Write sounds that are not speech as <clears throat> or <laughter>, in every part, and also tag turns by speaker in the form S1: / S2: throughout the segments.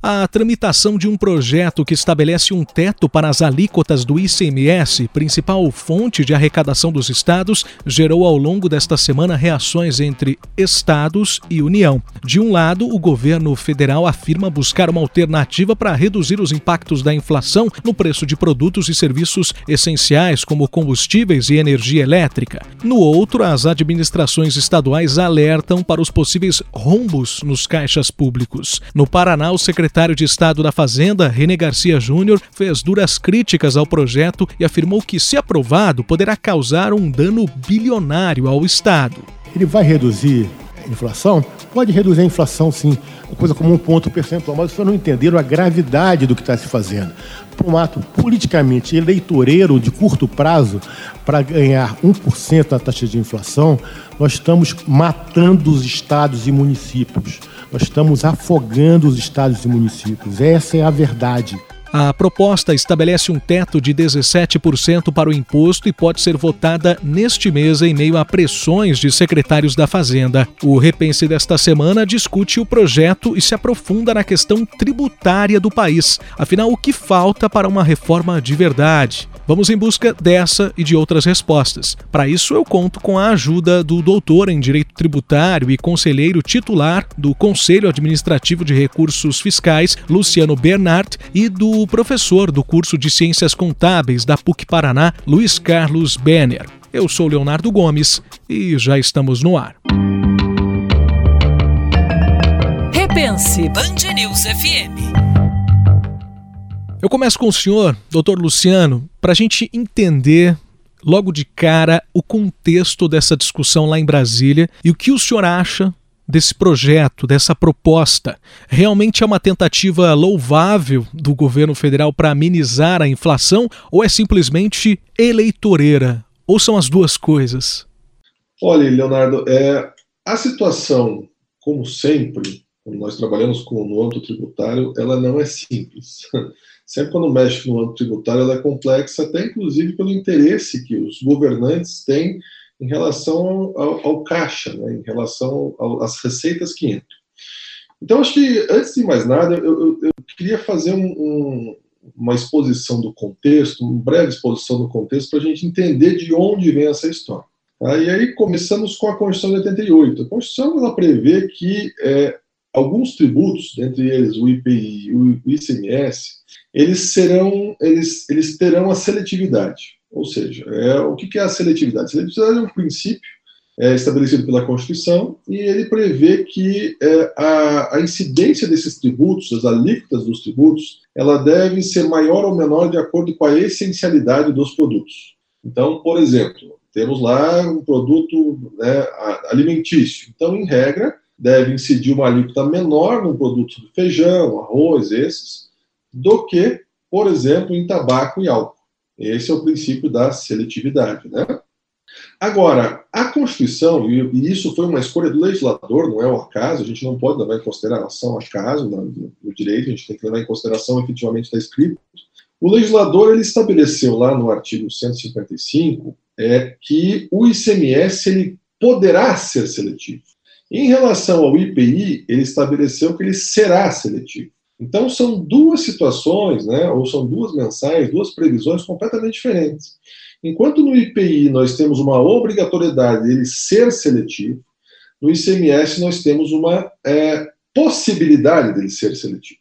S1: A tramitação de um projeto que estabelece um teto para as alíquotas do ICMS, principal fonte de arrecadação dos estados, gerou ao longo desta semana reações entre estados e União. De um lado, o governo federal afirma buscar uma alternativa para reduzir os impactos da inflação no preço de produtos e serviços essenciais, como combustíveis e energia elétrica. No outro, as administrações estaduais alertam para os possíveis rombos nos caixas públicos. No Paraná, o secretário secretário de Estado da Fazenda, René Garcia Júnior, fez duras críticas ao projeto e afirmou que, se aprovado, poderá causar um dano bilionário ao Estado.
S2: Ele vai reduzir a inflação? Pode reduzir a inflação, sim, coisa como um ponto percentual, mas vocês não entenderam a gravidade do que está se fazendo. Por um ato politicamente eleitoreiro de curto prazo, para ganhar 1% na taxa de inflação, nós estamos matando os estados e municípios. Nós estamos afogando os estados e municípios. Essa é a verdade.
S1: A proposta estabelece um teto de 17% para o imposto e pode ser votada neste mês em meio a pressões de secretários da Fazenda. O Repense desta semana discute o projeto e se aprofunda na questão tributária do país. Afinal, o que falta para uma reforma de verdade? Vamos em busca dessa e de outras respostas. Para isso, eu conto com a ajuda do doutor em Direito Tributário e conselheiro titular do Conselho Administrativo de Recursos Fiscais, Luciano Bernard, e do professor do curso de Ciências Contábeis da PUC Paraná, Luiz Carlos Benner. Eu sou Leonardo Gomes e já estamos no ar.
S3: Repense Band News FM.
S1: Eu começo com o senhor, doutor Luciano, para a gente entender logo de cara o contexto dessa discussão lá em Brasília e o que o senhor acha desse projeto, dessa proposta. Realmente é uma tentativa louvável do governo federal para amenizar a inflação ou é simplesmente eleitoreira? Ou são as duas coisas?
S4: Olha, Leonardo, é, a situação, como sempre, quando nós trabalhamos com, no âmbito tributário, ela não é simples. Sempre quando mexe no âmbito tributário, ela é complexa, até inclusive pelo interesse que os governantes têm em relação ao, ao caixa, né, em relação às receitas que entram. Então, acho que, antes de mais nada, eu, eu, eu queria fazer um, um, uma exposição do contexto, uma breve exposição do contexto, para a gente entender de onde vem essa história. Ah, e aí começamos com a Constituição de 88. A Constituição ela prevê que é, alguns tributos, dentre eles o IPI e o ICMS, eles serão, eles, eles terão a seletividade. Ou seja, é, o que é a seletividade? Seletividade é um princípio é, estabelecido pela Constituição e ele prevê que é, a, a, incidência desses tributos, as alíquotas dos tributos, ela deve ser maior ou menor de acordo com a essencialidade dos produtos. Então, por exemplo, temos lá um produto né, alimentício. Então, em regra, deve incidir uma alíquota menor no produto do feijão, arroz, esses, do que, por exemplo, em tabaco e álcool. Esse é o princípio da seletividade, né? Agora, a Constituição, e isso foi uma escolha do legislador, não é o acaso, a gente não pode levar em consideração acaso no direito, a gente tem que levar em consideração efetivamente está escrito. O legislador ele estabeleceu lá no artigo 155 é, que o ICMS ele poderá ser seletivo. Em relação ao IPI, ele estabeleceu que ele será seletivo. Então, são duas situações, né, ou são duas mensagens, duas previsões completamente diferentes. Enquanto no IPI nós temos uma obrigatoriedade dele ser seletivo, no ICMS nós temos uma é, possibilidade dele ser seletivo.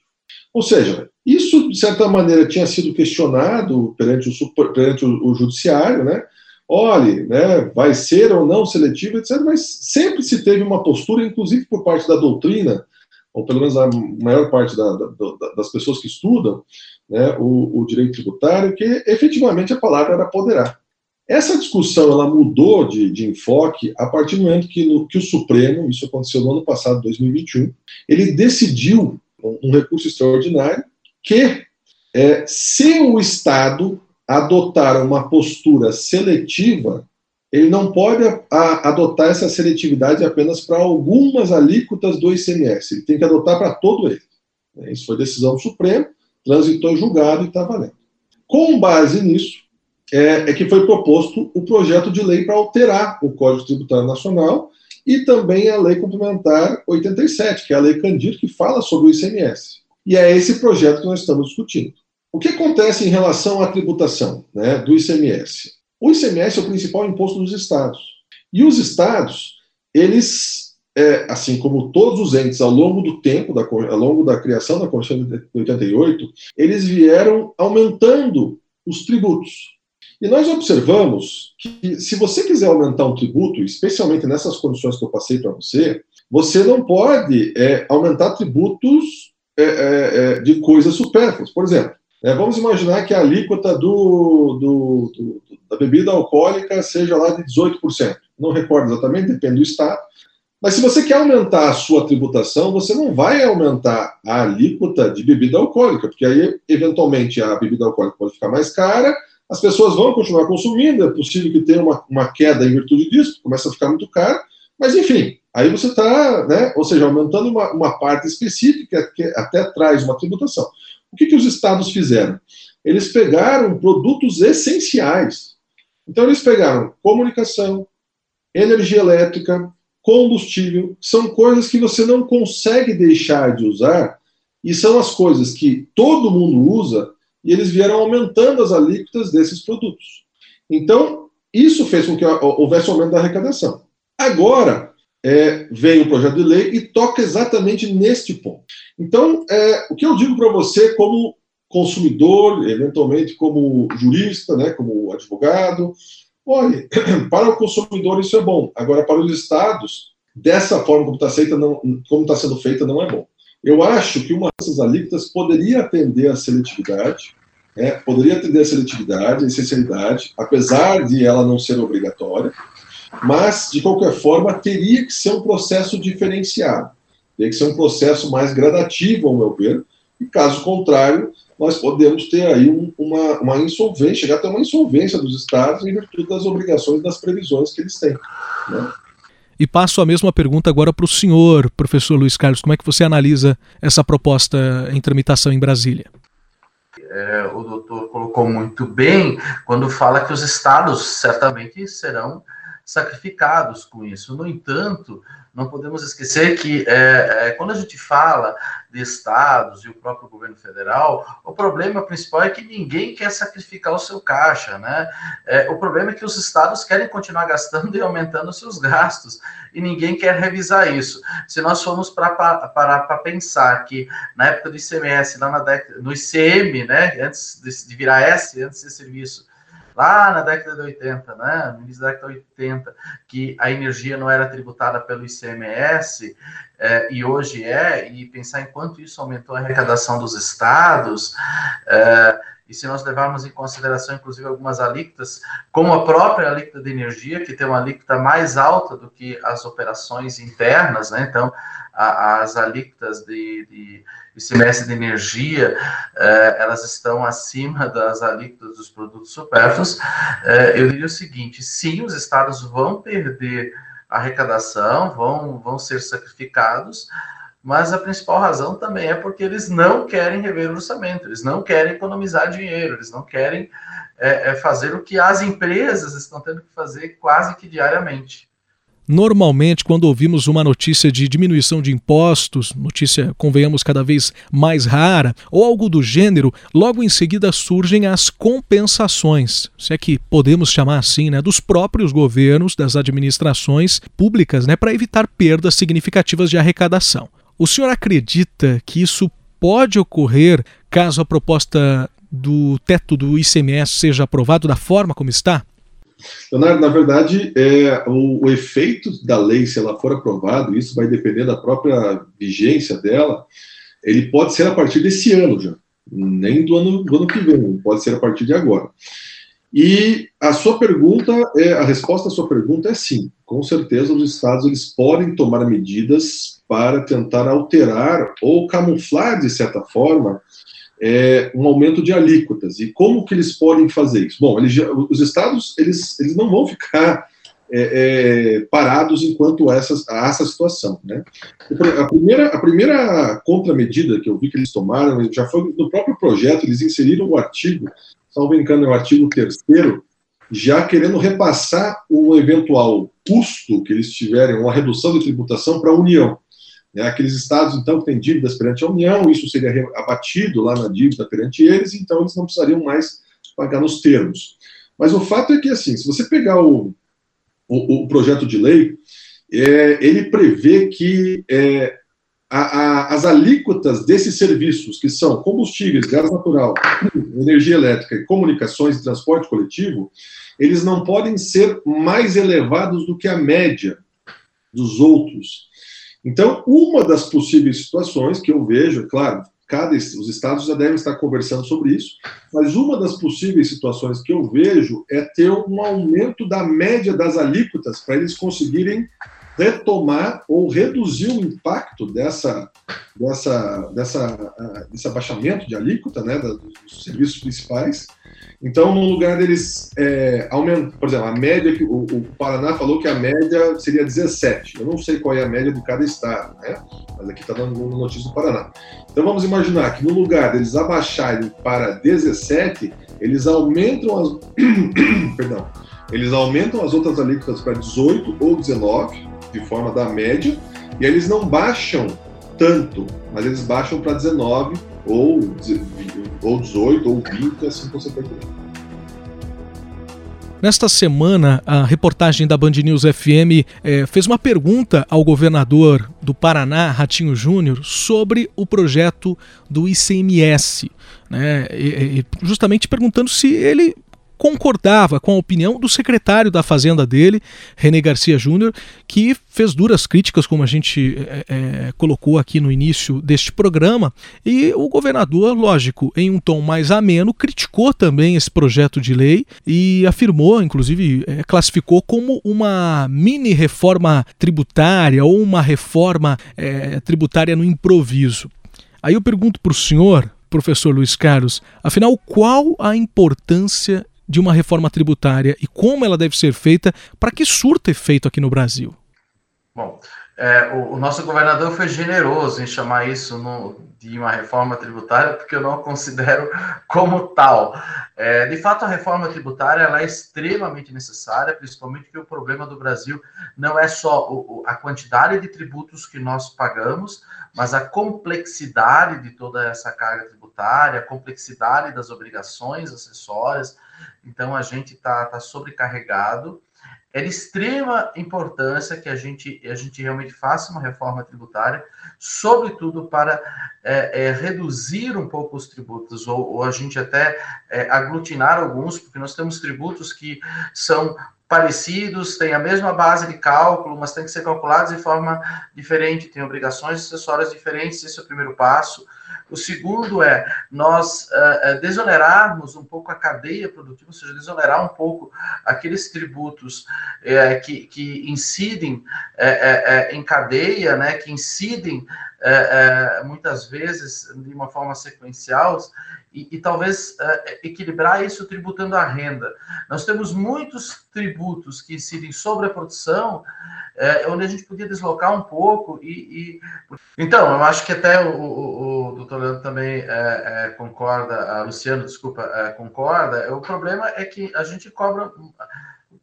S4: Ou seja, isso, de certa maneira, tinha sido questionado perante o, perante o, o judiciário, né? Olhe, né, vai ser ou não seletivo, etc. Mas sempre se teve uma postura, inclusive por parte da doutrina, ou pelo menos a maior parte da, da, das pessoas que estudam né, o, o, direito tributário, que efetivamente a palavra era poderá. Essa discussão ela mudou de, de enfoque a partir do momento que, no, que o Supremo, isso aconteceu no ano passado, 2021, ele decidiu, um recurso extraordinário, que é, se o Estado adotar uma postura seletiva, ele não pode adotar essa seletividade apenas para algumas alíquotas do ICMS, ele tem que adotar para todo ele. Isso foi decisão do Supremo, transitou julgado e está valendo. Com base nisso, é, é, que foi proposto o projeto de lei para alterar o Código Tributário Nacional e também a Lei Complementar 87, que é a Lei Candir, que fala sobre o ICMS. E é esse projeto que nós estamos discutindo. O que acontece em relação à tributação né, do ICMS? O ICMS é o principal imposto dos estados. E os estados, eles, é, assim como todos os entes ao longo do tempo, da, ao longo da criação da Constituição de 88, eles vieram aumentando os tributos. E nós observamos que, se você quiser aumentar um tributo, especialmente nessas condições que eu passei para você, você não pode é, aumentar tributos é, é, é de coisas supérfluas. Por exemplo, é, vamos imaginar que a alíquota do, do, do, da bebida alcoólica seja lá de 18%. Não recordo exatamente, depende do estado. Mas se você quer aumentar a sua tributação, você não vai aumentar a alíquota de bebida alcoólica, porque aí, eventualmente, a bebida alcoólica pode ficar mais cara, as pessoas vão continuar consumindo, é possível que tenha uma, uma queda em virtude disso, começa a ficar muito caro, mas enfim, aí você está, né, ou seja, aumentando uma, uma parte específica que até traz uma tributação. O que, que os estados fizeram? Eles pegaram produtos essenciais. Então, eles pegaram comunicação, energia elétrica, combustível, são coisas que você não consegue deixar de usar e são as coisas que todo mundo usa e eles vieram aumentando as alíquotas desses produtos. Então, isso fez com que houvesse aumento da arrecadação. Agora, é, vem o projeto de lei e toca exatamente neste ponto. Então, é, o que eu digo para você, como consumidor, eventualmente como jurista, né, como advogado, olha, <clears throat> para o consumidor isso é bom. Agora, para os estados, dessa forma como está tá sendo feita, não é bom. Eu acho que uma dessas alíquotas poderia atender à seletividade, é, poderia atender à seletividade, à essencialidade, apesar de ela não ser obrigatória, mas, de qualquer forma, teria que ser um processo diferenciado, teria que ser um processo mais gradativo, ao meu ver, e caso contrário, nós podemos ter aí um, uma, uma insolvência, chegar até uma insolvência dos estados em virtude das obrigações das previsões que eles têm. Né?
S1: E passo a mesma pergunta agora para o senhor, professor Luiz Carlos. Como é que você analisa essa proposta em tramitação em Brasília?
S5: É, o doutor colocou muito bem quando fala que os estados certamente serão sacrificados com isso. No entanto, não podemos esquecer que é, é, quando a gente fala de estados e o próprio governo federal, o problema principal é que ninguém quer sacrificar o seu caixa, né? É, o problema é que os estados querem continuar gastando <laughs> e aumentando os seus gastos e ninguém quer revisar isso. Se nós formos para parar para pensar que na época do ICMS, lá na década, no ICM, né, antes de, de virar S, antes de serviço, lá na década de 80, né, no início da década de 80, que a energia não era tributada pelo ICMS, é, e hoje é, e pensar em quanto isso aumentou a arrecadação dos estados, é, e se nós levarmos em consideração, inclusive, algumas alíquotas, como a própria alíquota de energia, que tem uma alíquota mais alta do que as operações internas, né? Então, a, as alíquotas de, de de energia, eh, elas estão acima das alíquotas dos produtos supérfluos. Eh, eu diria o seguinte: sim, os estados vão perder arrecadação, vão, vão ser sacrificados, mas a principal razão também é porque eles não querem rever o orçamento, eles não querem economizar dinheiro, eles não querem é, é fazer o que as empresas estão tendo que fazer quase que diariamente.
S1: Normalmente, quando ouvimos uma notícia de diminuição de impostos, notícia, convenhamos, cada vez mais rara, ou algo do gênero, logo em seguida surgem as compensações, se é que podemos chamar assim, né, dos próprios governos, das administrações públicas, né, para evitar perdas significativas de arrecadação. O senhor acredita que isso pode ocorrer caso a proposta do teto do ICMS seja aprovado da forma como está?
S4: Leonardo, na verdade, é, o, o, efeito da lei, se ela for aprovada, isso vai depender da própria vigência dela, ele pode ser a partir desse ano já, nem do ano, do ano que vem, pode ser a partir de agora. E a sua pergunta, é, a resposta à sua pergunta é sim, com certeza os estados eles podem tomar medidas para tentar alterar ou camuflar, de certa forma, é, um aumento de alíquotas. E como que eles podem fazer isso? Bom, eles, os estados eles, eles não vão ficar é, é, parados enquanto essa, essa situação. Né? A, primeira, a primeira contramedida que eu vi que eles tomaram já foi no próprio projeto, eles inseriram o artigo, salvo engano, é o artigo terceiro, já querendo repassar o eventual custo que eles tiverem, uma redução de tributação para a União. Né? Aqueles estados, então, que têm dívidas perante a União, isso seria abatido lá na dívida perante eles, então eles não precisariam mais pagar nos termos. Mas o fato é que, assim, se você pegar o, o, o projeto de lei, é, ele prevê que é, a, a, as alíquotas desses serviços, que são combustíveis, gás natural, energia elétrica, comunicações e transporte coletivo, eles não podem ser mais elevados do que a média dos outros. Então, uma das possíveis situações que eu vejo, é claro, cada os estados já devem estar conversando sobre isso, mas uma das possíveis situações que eu vejo é ter um aumento da média das alíquotas para eles conseguirem retomar ou reduzir o impacto dessa, dessa, dessa, uh, desse abaixamento de alíquota, né, dos serviços principais. Então, no lugar deles é, aumentar, por exemplo, a média que o, o, Paraná falou que a média seria 17. Eu não sei qual é a média de cada estado, né? Mas aqui está dando notícia do Paraná. Então, vamos imaginar que no lugar deles abaixarem para 17, eles aumentam as, <coughs> perdão, eles aumentam as outras alíquotas para 18 ou 19 de forma da média, e eles não baixam tanto, mas eles baixam para 19 ou, ou 18 ou 20, assim consequentemente.
S1: Nesta semana, a reportagem da Band News FM eh, fez uma pergunta ao governador do Paraná, Ratinho Júnior, sobre o projeto do ICMS. Né? E, e, justamente perguntando se ele concordava com a opinião do secretário da Fazenda dele, René Garcia Júnior, que fez duras críticas, como a gente é, é, colocou aqui no início deste programa, e o governador, lógico, em um tom mais ameno, criticou também esse projeto de lei e afirmou, inclusive, é, classificou como uma mini reforma tributária ou uma reforma tributária no improviso. Aí eu pergunto para o senhor, professor Luiz Carlos, afinal, qual a importância de uma reforma tributária e como ela deve ser feita para que surta efeito aqui no Brasil?
S5: Bom, é, o, o, nosso governador foi generoso em chamar isso no, de uma reforma tributária, porque eu não considero <laughs> como tal. É, de fato, a reforma tributária ela é extremamente necessária, principalmente porque o problema do Brasil não é só o, a quantidade de tributos que nós pagamos, mas a complexidade de toda essa carga tributária, a complexidade das obrigações acessórias, então a gente está tá sobrecarregado. É de extrema importância que a gente, a gente realmente faça uma reforma tributária, sobretudo para é, é, reduzir um pouco os tributos, ou, ou a gente até é, aglutinar alguns, porque nós temos tributos que são parecidos, têm a mesma base de cálculo, mas têm que ser calculados de forma diferente, têm obrigações acessórias diferentes, esse é o primeiro passo. O segundo é nós uh, desonerarmos um pouco a cadeia produtiva, ou seja, desonerar um pouco aqueles tributos uh, que, que incidem uh, em cadeia, né, que incidem muitas vezes de uma forma sequencial e, e talvez equilibrar isso tributando a renda. Nós temos muitos tributos que incidem sobre a produção é, onde a gente podia deslocar um pouco e, e... então eu acho que até o, o, o doutor Leandro também é, é, concorda, Luciano, desculpa, é, concorda. O problema é que a gente cobra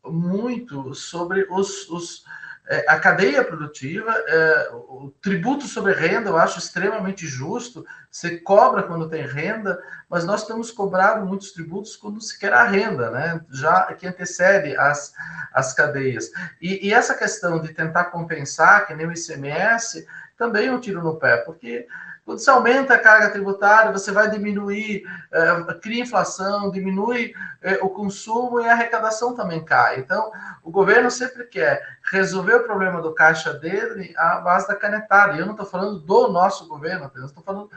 S5: muito sobre os, os é, a cadeia produtiva, é, o tributo sobre renda eu acho extremamente justo. Você cobra quando tem renda, mas nós temos cobrado muitos tributos quando se quer a renda, né? Já que antecede as, as cadeias. E, e essa questão de tentar compensar, que nem o ICMS, também é um tiro no pé, porque quando você aumenta a carga tributária, você vai diminuir, é, cria inflação, diminui é, o consumo e a arrecadação também cai. Então, o governo sempre quer resolver o problema do caixa dele à base da canetada. E eu não estou falando do nosso governo apenas, estou falando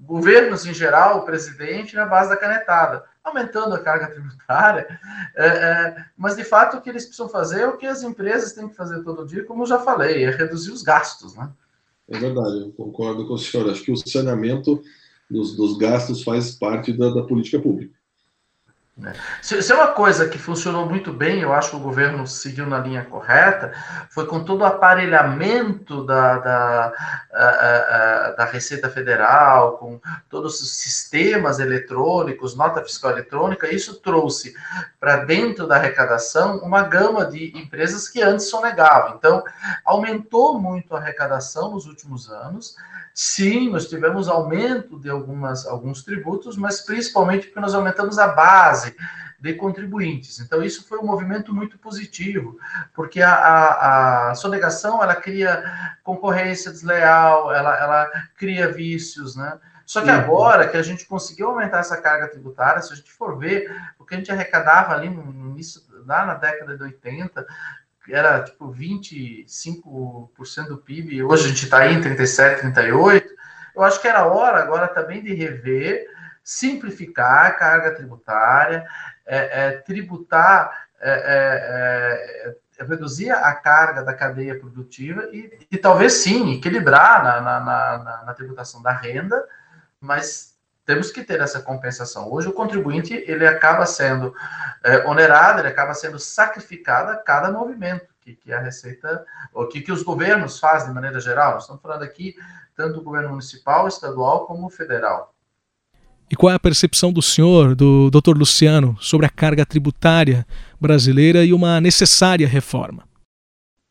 S5: governos em geral, o presidente, na base da canetada, aumentando a carga tributária. É, <laughs> é, mas, de fato, o que eles precisam fazer é o que as empresas têm que fazer todo dia, como eu já falei, é reduzir os gastos, né?
S4: É verdade, eu concordo com o senhor. Acho que o saneamento dos, dos gastos faz parte da, da política pública.
S5: Né? Se, se é uma coisa que funcionou muito bem, eu acho que o governo seguiu na linha correta, foi com todo o aparelhamento da, da, a, a, da Receita Federal, com todos os sistemas eletrônicos, nota fiscal eletrônica, isso trouxe para dentro da arrecadação uma gama de empresas que antes sonegavam. Então, aumentou muito a arrecadação nos últimos anos. Sim, nós tivemos aumento de algumas, alguns tributos, mas principalmente porque nós aumentamos a base de contribuintes. Então, isso foi um movimento muito positivo, porque a, a, a sonegação ela cria concorrência desleal, ela, ela cria vícios, né? Só que agora que a gente conseguiu aumentar essa carga tributária, se a gente for ver o que a gente arrecadava ali no início, lá na década de 80, era tipo 25% do PIB, hoje a gente está aí em 37, 38, eu acho que era hora agora também de rever, simplificar a carga tributária, é, é, tributar, é, é, é, reduzir a carga da cadeia produtiva e, e talvez sim equilibrar na, na, na, na, tributação da renda, mas temos que ter essa compensação. Hoje o contribuinte ele acaba sendo é, onerado, ele acaba sendo sacrificado a cada movimento que, que a Receita, ou que, que os governos fazem de maneira geral. Estamos falando aqui tanto do governo municipal, estadual como federal.
S1: E qual é a percepção do senhor, do Dr. Luciano, sobre a carga tributária brasileira e uma necessária reforma?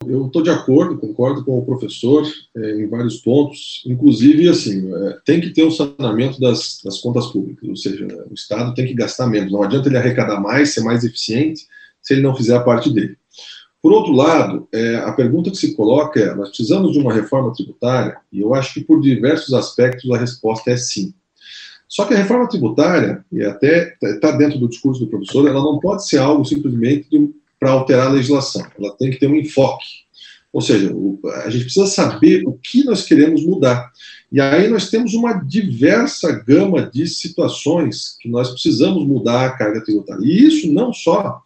S4: Eu estou de acordo, concordo com o professor é, em vários pontos, inclusive, assim, é, tem que ter um saneamento das, das, contas públicas, ou seja, o Estado tem que gastar menos, não adianta ele arrecadar mais, ser mais eficiente, se ele não fizer a parte dele. Por outro lado, é, a pergunta que se coloca é: nós precisamos de uma reforma tributária? E eu acho que por diversos aspectos a resposta é sim. Só que a reforma tributária, e até está dentro do discurso do professor, ela não pode ser algo simplesmente para alterar a legislação, ela tem que ter um enfoque. Ou seja, a gente precisa saber o que nós queremos mudar. E aí nós temos uma diversa gama de situações que nós precisamos mudar a carga tributária. E isso não só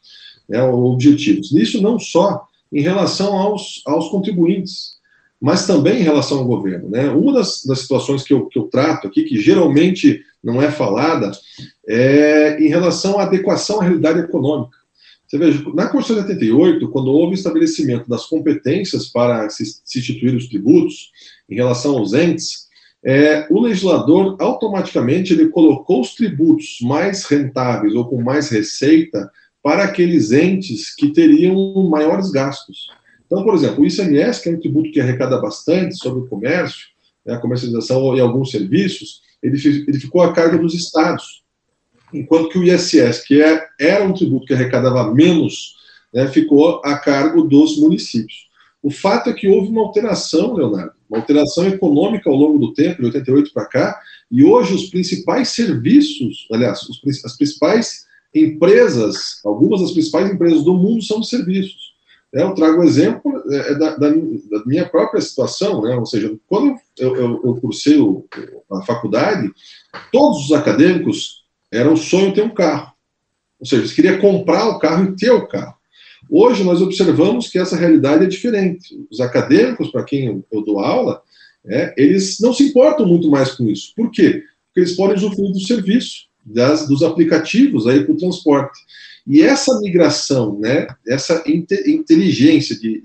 S4: é objetivos. Nisso não só em relação aos, aos contribuintes, mas também em relação ao governo. Né? Uma das, das situações que eu, que eu trato aqui, que geralmente não é falada, é em relação à adequação à realidade econômica. Você veja, na Constituição de 88, quando houve o estabelecimento das competências para se, se instituir os tributos em relação aos entes, é, o legislador automaticamente ele colocou os tributos mais rentáveis ou com mais receita para aqueles entes que teriam maiores gastos. Então, por exemplo, o ICMS, que é um tributo que arrecada bastante sobre o comércio, né, a comercialização e alguns serviços, ele, ele ficou a cargo dos estados. Enquanto que o ISS, que é, era um tributo que arrecadava menos, né, ficou a cargo dos municípios. O fato é que houve uma alteração, Leonardo, uma alteração econômica ao longo do tempo, de 88 para cá, e hoje os principais serviços, aliás, os, as principais empresas, algumas das principais empresas do mundo são serviços. Eu trago o exemplo é, é, da, da, da, minha própria situação, né? ou seja, quando eu, eu, eu cursei o, a faculdade, todos os acadêmicos eram sonho ter um carro. Ou seja, eles queriam comprar o carro e ter o carro. Hoje nós observamos que essa realidade é diferente. Os acadêmicos, para quem eu dou aula, é, eles não se importam muito mais com isso. Por quê? Porque eles podem usufruir do serviço, das, dos aplicativos para o transporte. E essa migração, né, essa inteligência de,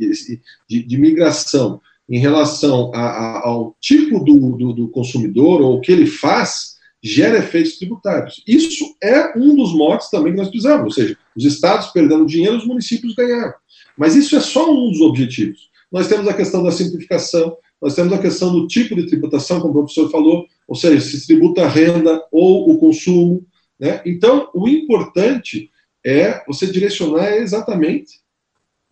S4: de, de migração em relação a, a, ao tipo do, do, do, consumidor ou o que ele faz, gera efeitos tributários. Isso é um dos motes também que nós precisamos, ou seja, os estados perdendo dinheiro, os municípios ganharam. Mas isso é só um dos objetivos. Nós temos a questão da simplificação, nós temos a questão do tipo de tributação, como o professor falou, ou seja, se tributa a renda ou o consumo. Né? Então, o importante é você direcionar exatamente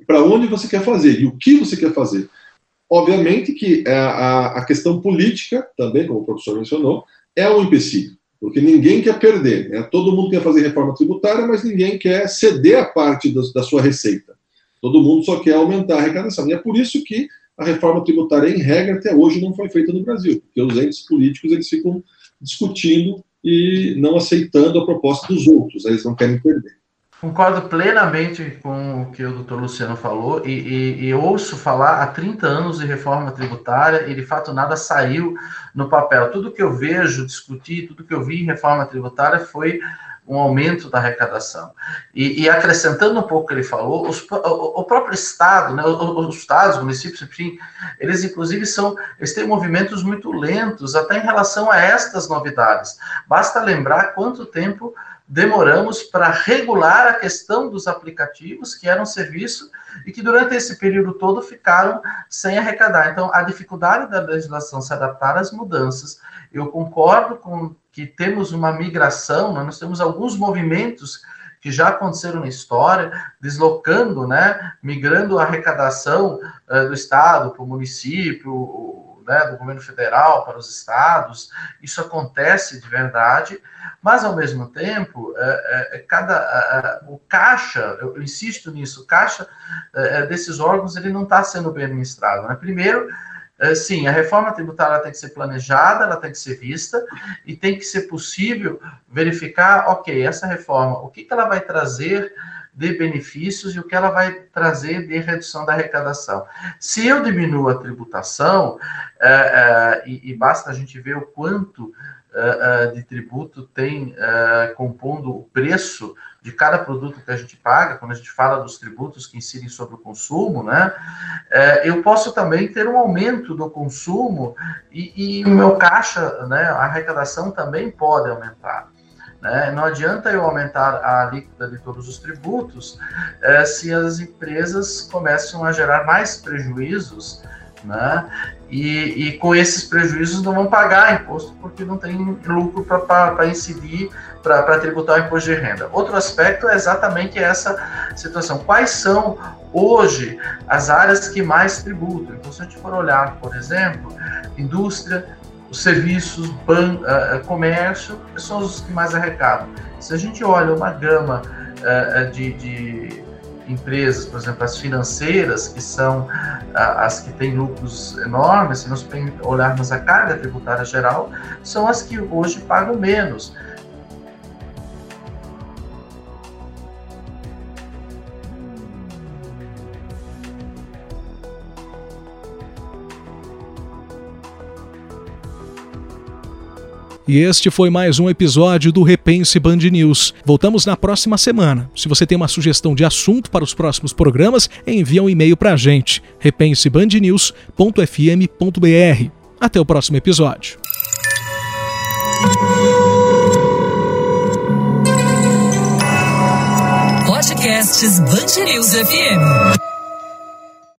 S4: para onde você quer fazer e o que você quer fazer. Obviamente que a, a questão política, também, como o professor mencionou, é um empecilho, porque ninguém quer perder. Né? Todo mundo quer fazer reforma tributária, mas ninguém quer ceder a parte da, da sua receita. Todo mundo só quer aumentar a arrecadação. E é por isso que a reforma tributária, em regra, até hoje não foi feita no Brasil, porque os entes políticos eles ficam discutindo e não aceitando a proposta dos outros, eles não querem perder.
S5: Concordo plenamente com o que o doutor Luciano falou e, e, e, ouço falar há 30 anos de reforma tributária e de fato nada saiu no papel. Tudo que eu vejo discutir, tudo que eu vi em reforma tributária foi um aumento da arrecadação. E, e acrescentando um pouco o que ele falou, os, o, o, próprio Estado, né, os, os, estados, os municípios, enfim, eles inclusive são, eles têm movimentos muito lentos, até em relação a estas novidades. Basta lembrar quanto tempo demoramos para regular a questão dos aplicativos, que eram serviço e que durante esse período todo ficaram sem arrecadar. Então, a dificuldade da legislação se adaptar às mudanças. Eu concordo com que temos uma migração, né? nós temos alguns movimentos que já aconteceram na história, deslocando, né, migrando a arrecadação uh, do Estado para o município, né, do governo federal para os estados, isso acontece de verdade, mas ao mesmo tempo, é, é, cada o caixa, eu insisto nisso, o caixa é, desses órgãos ele não está sendo bem administrado. Né? Primeiro, é, sim, a reforma tributária tem que ser planejada, ela tem que ser vista e tem que ser possível verificar, ok, essa reforma, o que, que ela vai trazer de benefícios e o que ela vai trazer de redução da arrecadação. Se eu diminuo a tributação, é, é, e, e, basta a gente ver o quanto é, de tributo tem compondo o preço de cada produto que a gente paga, quando a gente fala dos tributos que incidem sobre o consumo, né, eu posso também ter um aumento do consumo e, e o meu caixa, né, a arrecadação também pode aumentar. Né? Não adianta eu aumentar a alíquota de todos os tributos é, se as empresas começam a gerar mais prejuízos, né? E, e, com esses prejuízos não vão pagar imposto porque não tem lucro para incidir, para tributar o imposto de renda. Outro aspecto é exatamente essa situação. Quais são hoje as áreas que mais tributam? Então, se a gente for olhar, por exemplo, indústria, os serviços, ban, uh, comércio, são os que mais arrecadam. Se a gente olha uma gama uh, de, de, empresas, por exemplo, as financeiras, que são uh, as que têm lucros enormes, se nós olharmos a carga tributária geral, são as que hoje pagam menos.
S1: E este foi mais um episódio do Repense Band News. Voltamos na próxima semana. Se você tem uma sugestão de assunto para os próximos programas, envie um e-mail para a gente, repensebandnews.fm.br. Até o próximo episódio.
S3: Podcasts Band News FM.